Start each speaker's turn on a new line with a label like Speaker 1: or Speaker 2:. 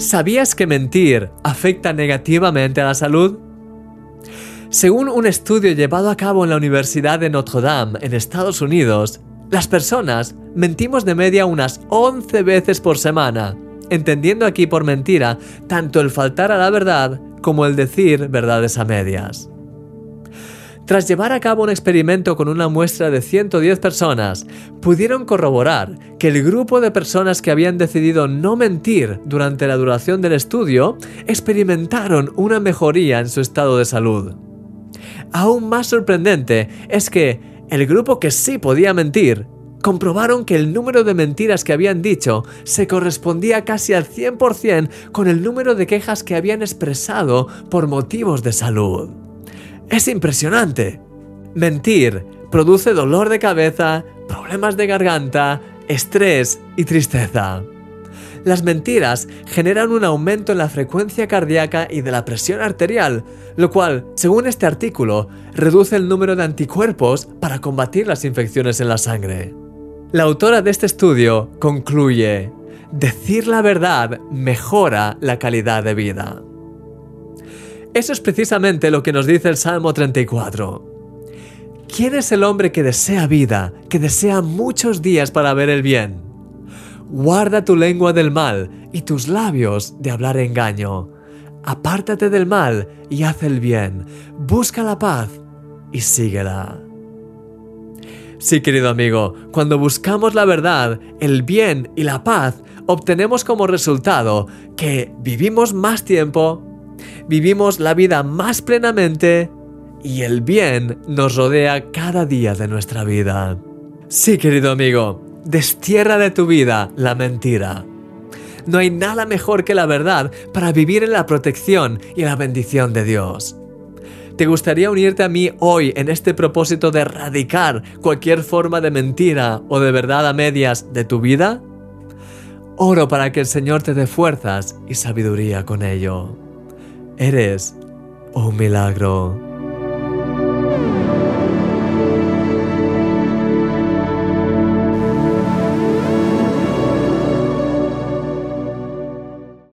Speaker 1: ¿Sabías que mentir afecta negativamente a la salud? Según un estudio llevado a cabo en la Universidad de Notre Dame en Estados Unidos, las personas mentimos de media unas 11 veces por semana, entendiendo aquí por mentira tanto el faltar a la verdad como el decir verdades a medias. Tras llevar a cabo un experimento con una muestra de 110 personas, pudieron corroborar que el grupo de personas que habían decidido no mentir durante la duración del estudio experimentaron una mejoría en su estado de salud. Aún más sorprendente es que el grupo que sí podía mentir comprobaron que el número de mentiras que habían dicho se correspondía casi al 100% con el número de quejas que habían expresado por motivos de salud. Es impresionante. Mentir produce dolor de cabeza, problemas de garganta, estrés y tristeza. Las mentiras generan un aumento en la frecuencia cardíaca y de la presión arterial, lo cual, según este artículo, reduce el número de anticuerpos para combatir las infecciones en la sangre. La autora de este estudio concluye, decir la verdad mejora la calidad de vida. Eso es precisamente lo que nos dice el Salmo 34. ¿Quién es el hombre que desea vida, que desea muchos días para ver el bien? Guarda tu lengua del mal y tus labios de hablar engaño. Apártate del mal y haz el bien. Busca la paz y síguela. Sí, querido amigo, cuando buscamos la verdad, el bien y la paz, obtenemos como resultado que vivimos más tiempo, vivimos la vida más plenamente y el bien nos rodea cada día de nuestra vida. Sí, querido amigo, destierra de tu vida la mentira. No hay nada mejor que la verdad para vivir en la protección y la bendición de Dios. ¿Te gustaría unirte a mí hoy en este propósito de erradicar cualquier forma de mentira o de verdad a medias de tu vida? Oro para que el Señor te dé fuerzas y sabiduría con ello. Eres un milagro.